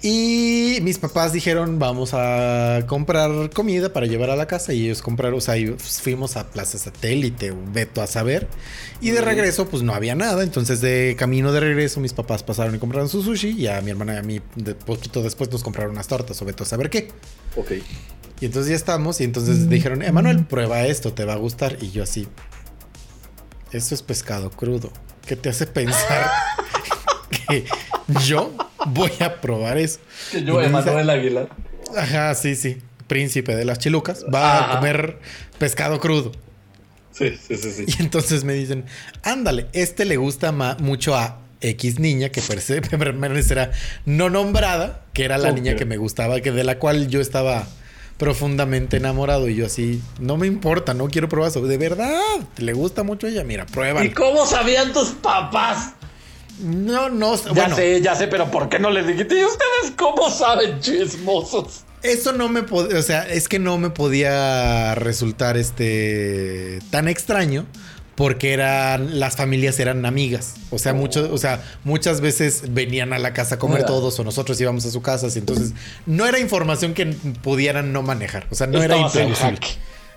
Speaker 3: Y mis papás dijeron, vamos a comprar comida para llevar a la casa. Y ellos compraron, o sea, y fuimos a Plaza Satélite, Beto a saber. Y de regreso, pues no había nada. Entonces, de camino de regreso, mis papás pasaron y compraron su sushi. Y a mi hermana y a mí, de poquito después, nos compraron unas tortas o Beto a saber qué.
Speaker 1: Ok.
Speaker 3: Y entonces ya estamos. Y entonces dijeron, Emanuel, prueba esto, te va a gustar. Y yo así, esto es pescado crudo. ¿Qué te hace pensar *laughs* que yo voy a probar eso?
Speaker 1: Que yo, Emanuel Aguilar.
Speaker 3: Ajá, sí, sí. Príncipe de las chilucas. Va a comer pescado crudo.
Speaker 1: Sí, sí, sí, sí.
Speaker 3: Y entonces me dicen, ándale, este le gusta ma- mucho a X niña, que *laughs* permanecerá no nombrada, que era la niña que me gustaba, que de la cual yo estaba profundamente enamorado. Y yo así, no me importa, no quiero probar eso. De verdad, le gusta mucho a ella. Mira, prueba.
Speaker 1: ¿Y cómo sabían tus papás?
Speaker 3: No, no,
Speaker 1: Ya
Speaker 3: bueno,
Speaker 1: sé, ya sé, pero ¿por qué no les dijiste? ¿Y ustedes cómo saben, chismosos?
Speaker 3: Eso no me podía, o sea, es que no me podía resultar este tan extraño porque eran las familias eran amigas, o sea, mucho, o sea, muchas veces venían a la casa a comer
Speaker 1: Mira.
Speaker 3: todos o nosotros íbamos a su casa, y entonces no era información que pudieran no manejar, o sea, no era
Speaker 1: Estabas
Speaker 3: imprevisible.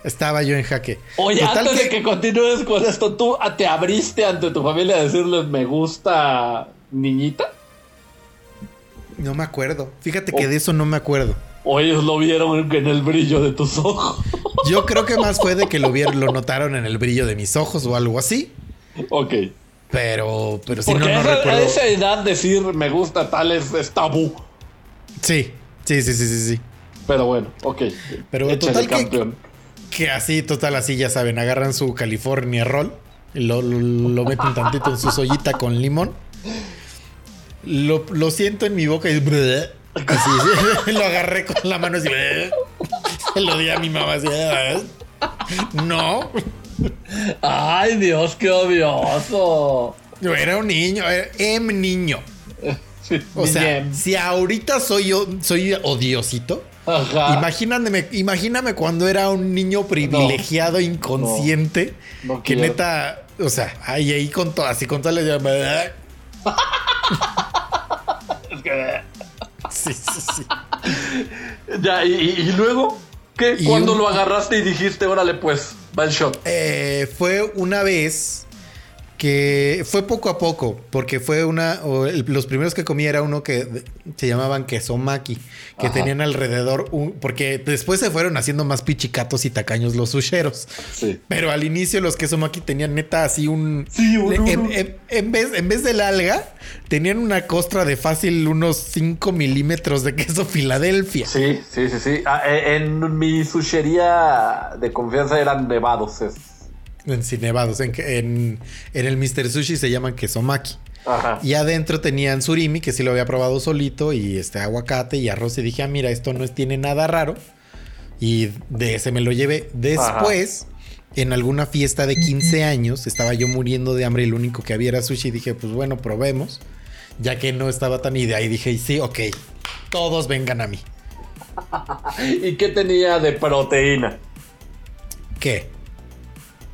Speaker 3: Estaba yo en jaque.
Speaker 1: Oye,
Speaker 3: Total
Speaker 1: antes de que continúes con esto, ¿tú te abriste ante tu familia a decirles me gusta niñita?
Speaker 3: no me acuerdo. Fíjate que de eso no me acuerdo.
Speaker 1: ¿O ellos lo vieron en el brillo de tus ojos? *laughs*
Speaker 3: Yo creo que más fue de que lo vieron, lo notaron en el brillo de mis ojos o algo así.
Speaker 1: ok.
Speaker 3: Pero, pero si
Speaker 1: Porque
Speaker 3: no, no
Speaker 1: a, esa, a
Speaker 3: recuerdo.
Speaker 1: esa edad decir me gusta tal es, es tabú.
Speaker 3: Sí, sí, sí, sí, sí, sí.
Speaker 1: Pero bueno, ok.
Speaker 3: Pero
Speaker 1: Échale,
Speaker 3: total
Speaker 1: campeón.
Speaker 3: Que así, total, así ya saben, agarran su California Roll, y lo, lo, lo meten tantito en su sollita con limón. Lo, lo siento en mi boca y así, *laughs* lo agarré con la mano así. Se lo di a mi mamá así. "Ah, No,
Speaker 1: Ay, Dios, qué odioso.
Speaker 3: yo era un niño, era em niño. O sea, si ahorita soy yo, soy odiosito.
Speaker 1: Ajá.
Speaker 3: Imagíname, imagíname cuando era un niño privilegiado, inconsciente,
Speaker 1: no
Speaker 3: que neta, o sea, ahí, ahí con todo, así con todas las
Speaker 1: Es que-
Speaker 3: Sí, sí, sí.
Speaker 1: Ya, y, luego, ¿qué? ¿Cuándo
Speaker 3: un-
Speaker 1: lo agarraste y dijiste, órale, pues, va el shot?
Speaker 3: Eh, fue una vez que fue poco a poco, porque fue una, el- los primeros que comí era uno que se llamaban quesomaki, que
Speaker 1: Ajá.
Speaker 3: tenían alrededor, un, porque después se fueron haciendo más pichicatos y tacaños los susheros.
Speaker 1: Sí.
Speaker 3: Pero al inicio los quesomaki tenían neta así un...
Speaker 1: Sí, un-
Speaker 3: en, en- en vez, en vez del alga, tenían una costra de fácil unos 5 milímetros de queso Filadelfia.
Speaker 1: Sí, sí, sí, sí. Ah, eh, en mi sushería de confianza eran nevados. es-
Speaker 3: En Cinevados, en, en, en el Mr. Sushi se llaman quesomaki.
Speaker 1: Ajá.
Speaker 3: Y adentro tenían surimi, que sí lo había probado solito, y este aguacate y arroz. Y dije, ah, mira, esto no es- tiene nada raro. Y de ese me lo llevé. Después, en alguna fiesta de 15 años, estaba yo muriendo de hambre y lo único que había era sushi. Y dije, pues bueno, probemos. Ya que no estaba tan y de ahí dije, sí, ok, todos vengan a mí. *laughs*
Speaker 1: ¿Y qué tenía de proteína?
Speaker 3: ¿Qué?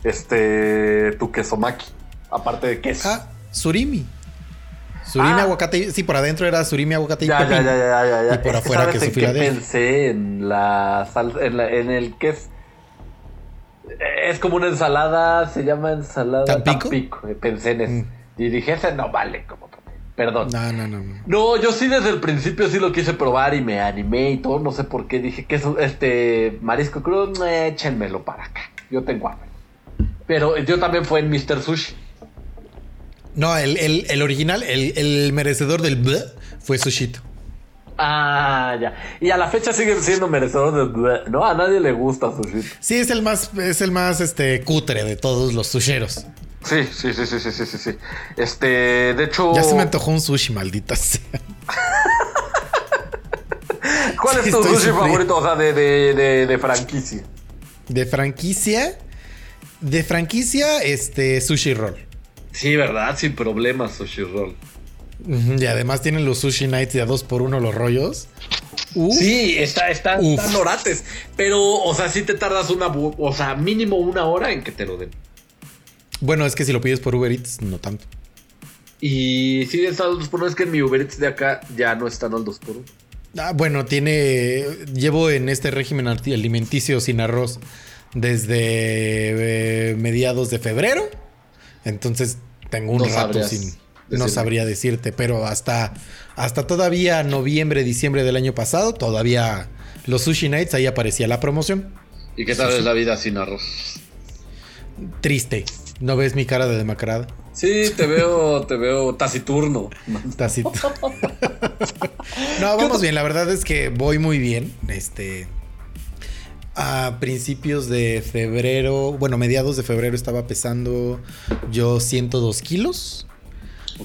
Speaker 1: Este, tu quesomaki. Aparte de queso.
Speaker 3: Ah, surimi. Surimi,
Speaker 1: Ah.
Speaker 3: aguacate. Sí, por adentro era surimi, aguacate y
Speaker 1: ya,
Speaker 3: pepino.
Speaker 1: ya, ya, ya, ya.
Speaker 3: Y por
Speaker 1: Es que
Speaker 3: afuera
Speaker 1: ¿sabes
Speaker 3: queso
Speaker 1: en pensé en la salsa, en, la- en el que es. Como una ensalada, se llama ensalada
Speaker 3: ¿Tampico?
Speaker 1: Tampico. eh, Pensé en eso.
Speaker 3: Mm.
Speaker 1: Y dije, ese no vale como. Perdón.
Speaker 3: No, no, no. no.
Speaker 1: No, yo sí desde el principio sí lo quise probar y me animé y todo, no sé por qué. Dije que es este marisco crudo, échenmelo para acá. Yo tengo hambre. Pero yo también fue en Mr. Sushi.
Speaker 3: No, el, el- el original, el, el merecedor del bleh fue Sushito.
Speaker 1: Ah, ya. Y a la fecha siguen siendo merecedores de... bleh, No, a nadie le gusta Sushi.
Speaker 3: Sí, es el más, es el más este cutre de todos los susheros.
Speaker 1: Sí, sí, sí, sí, sí, sí, sí, sí. Este, de hecho...
Speaker 3: Ya se me antojó un sushi, maldita sea. *laughs*
Speaker 1: ¿Cuál
Speaker 3: Sí,
Speaker 1: es tu sushi
Speaker 3: sufriendo.
Speaker 1: favorito? O sea, de, de, de, de franquicia.
Speaker 3: De franquicia. De franquicia, este, sushi roll.
Speaker 1: Sí, ¿verdad? Sin problemas, Sushi Roll.
Speaker 3: Y además tienen los sushi nights de a dos por uno los rollos. Uf.
Speaker 1: Sí, está, está, están orates. Pero, o sea, sí te tardas una, o sea, mínimo una hora en que te lo den.
Speaker 3: Bueno, es que si lo pides por Uber Eats, no tanto.
Speaker 1: Y siguen estando al 2 por 1 es que en mi Uber Eats de acá ya no están al 2 por 1
Speaker 3: Ah, bueno, tiene. Llevo en este régimen alimenticio sin arroz desde eh, mediados de febrero. Entonces tengo un
Speaker 1: No
Speaker 3: rato sin. No sabría decirte, pero hasta, hasta todavía noviembre, diciembre del año pasado, todavía los Sushi Nights ahí aparecía la promoción.
Speaker 1: ¿Y qué tal es la vida sin arroz?
Speaker 3: Triste. ¿No ves mi cara de demacrada?
Speaker 1: Sí, te veo, te veo taciturno.
Speaker 3: Tacito. *laughs* *laughs* no, vamos bien. La verdad es que voy muy bien. Este. A principios de febrero, bueno, mediados de febrero estaba pesando yo 102 kilos.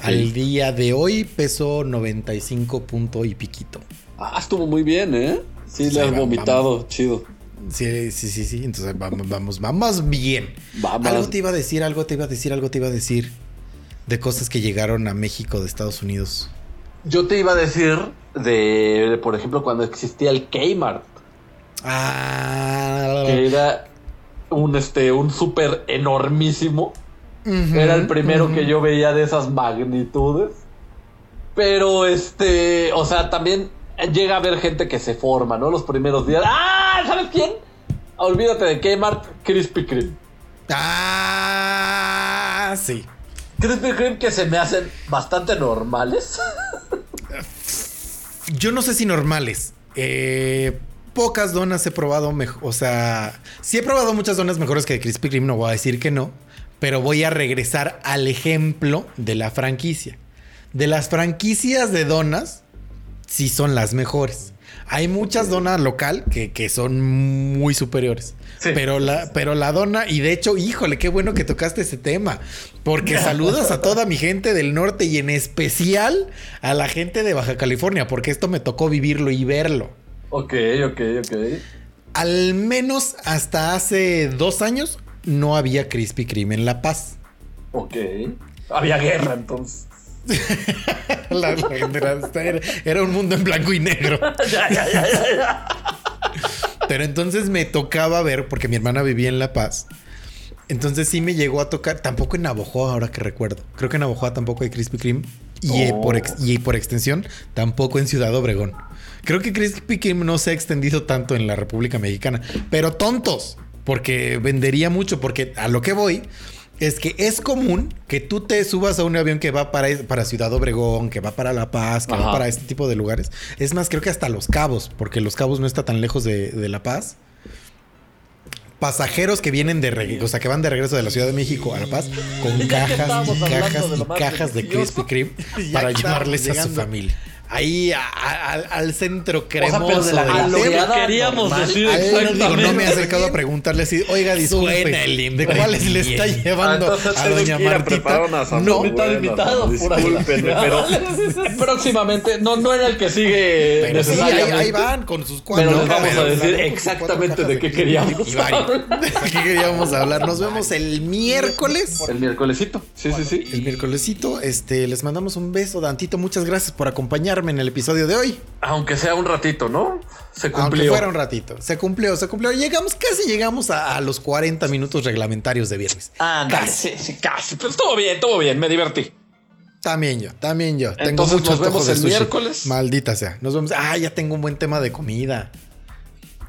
Speaker 3: Al día de hoy peso 95 punto y piquito.
Speaker 1: Ah, estuvo muy bien, ¿eh? Sí, le has
Speaker 3: va-
Speaker 1: vomitado, chido.
Speaker 3: Sí, sí, sí, sí. Entonces vamos, vamos, vamos bien.
Speaker 1: Vamos.
Speaker 3: Algo te iba a decir, algo te iba a decir, algo te iba a decir de cosas que llegaron a México de Estados Unidos.
Speaker 1: Yo te iba a decir de, de, por ejemplo, cuando existía el Kmart,
Speaker 3: Ah,
Speaker 1: que era un, este, un súper enormísimo. Era el primero que yo veía de esas magnitudes. Pero este, o sea, también llega a haber gente que se forma, ¿no? Los primeros días. ¡Ah! ¿Sabes quién? Olvídate de Kmart, Krispy Kreme.
Speaker 3: Ah, sí.
Speaker 1: Krispy Kreme que se me hacen bastante normales. *laughs*
Speaker 3: Yo no sé si normales. Eh, pocas donas he probado mejor. O sea, sí he probado muchas donas mejores que de Krispy Kreme, no voy a decir que no. Pero voy a regresar al ejemplo de la franquicia. De las franquicias de donas, sí son las mejores. Hay muchas donas local que, que son muy superiores.
Speaker 1: Sí.
Speaker 3: Pero, la, pero la dona, y de hecho, híjole, qué bueno que tocaste ese tema. Porque saludas a toda mi gente del norte y en especial a la gente de Baja California, porque esto me tocó vivirlo y verlo.
Speaker 1: Ok, ok, ok.
Speaker 3: Al menos hasta hace dos años no había Krispy Kreme en La Paz.
Speaker 1: Ok. Había guerra entonces. *laughs*
Speaker 3: La- la- era, era un mundo en blanco y negro. *laughs*
Speaker 1: ya, ya, ya, ya, ya.
Speaker 3: Pero entonces me tocaba ver, porque mi hermana vivía en La Paz. Entonces sí me llegó a tocar, tampoco en Navojoa, ahora que recuerdo. Creo que en Navojoa tampoco hay Krispy Kreme. Y, eh,
Speaker 1: Oh.
Speaker 3: por ex- y por extensión, tampoco en Ciudad Obregón. Creo que Krispy Kreme no se ha extendido tanto en la República Mexicana. Pero tontos, porque vendería mucho. Porque a lo que voy es que es común que tú te subas a un avión que va para, para Ciudad Obregón, que va para La Paz, que va para este tipo de lugares. Es más, creo que hasta Los Cabos, porque Los Cabos no está tan lejos de, de La Paz. Pasajeros que vienen de regreso, o sea, que van de regreso de la Ciudad de México a La Paz con *laughs* cajas y cajas
Speaker 1: de
Speaker 3: y cajas de. Krispy Kreme *laughs* para llevarles a su familia. Ahí a- a- al, al centro
Speaker 1: sea,
Speaker 3: cremoso
Speaker 1: pero de la
Speaker 3: del
Speaker 1: a lo queríamos
Speaker 3: normal.
Speaker 1: decir
Speaker 3: A él, digo, no me he acercado a preguntarle así, oiga, disculpe,
Speaker 4: Suena el
Speaker 3: ¿de cuáles le está
Speaker 4: emprendimiento.
Speaker 3: llevando
Speaker 1: Ah, entonces
Speaker 3: a doña
Speaker 1: que ir a
Speaker 3: Martita?
Speaker 1: una.
Speaker 3: No,
Speaker 1: Bueno,
Speaker 4: Invitado,
Speaker 1: discúlpenme, pero *laughs* próximamente, no, no era el que sigue
Speaker 3: pero sí, ahí, van con sus cuatro
Speaker 1: Pero les vamos a decir exactamente de qué queríamos
Speaker 3: y
Speaker 1: hablar.
Speaker 3: ¿De qué queríamos hablar? Nos vemos el miércoles.
Speaker 1: El miércolesito. Sí, sí, sí.
Speaker 3: El miércolesito, este, les mandamos un beso, Dantito. Muchas gracias por acompañarme en el episodio de hoy.
Speaker 1: Aunque sea un ratito, ¿no? Se
Speaker 3: Aunque
Speaker 1: cumplió.
Speaker 3: fuera un ratito. Se cumplió, se cumplió. Llegamos, casi llegamos a, a los 40 minutos reglamentarios de viernes.
Speaker 1: Ah, casi, casi. Pero estuvo bien, estuvo bien, me divertí.
Speaker 3: También yo, también yo. Tengo
Speaker 1: Entonces,
Speaker 3: muchos
Speaker 1: nos vemos el
Speaker 3: sushi.
Speaker 1: miércoles.
Speaker 3: Maldita sea. Nos vemos. Ah, ya tengo un buen tema de comida.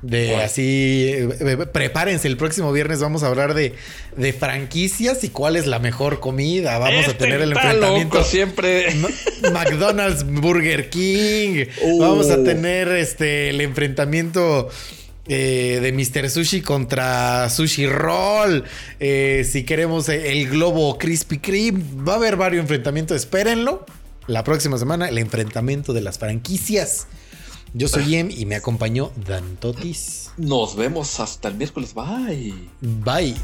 Speaker 3: De
Speaker 1: Bueno.
Speaker 3: así, eh, eh, prepárense, el próximo viernes vamos a hablar de, de franquicias y cuál es la mejor comida. Vamos a
Speaker 1: Este
Speaker 3: tener el enfrentamiento.
Speaker 1: loco siempre.
Speaker 3: McDonald's, Burger King.
Speaker 1: Uh.
Speaker 3: Vamos a tener este el enfrentamiento eh, de Mr. Sushi contra Sushi Roll. Eh, si queremos el globo Krispy Kreme, va a haber varios enfrentamientos. Espérenlo. La próxima semana, el enfrentamiento de las franquicias. Yo soy Em y me acompañó Dan Totis.
Speaker 1: Nos vemos hasta el miércoles. Bye.
Speaker 3: Bye.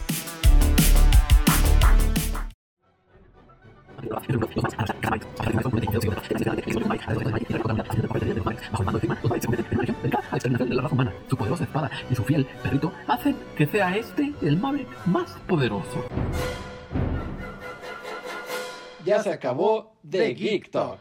Speaker 5: Su poderosa espada y su fiel perrito hacen que sea este el Maverick más poderoso.
Speaker 4: Ya se acabó The Geek Talk.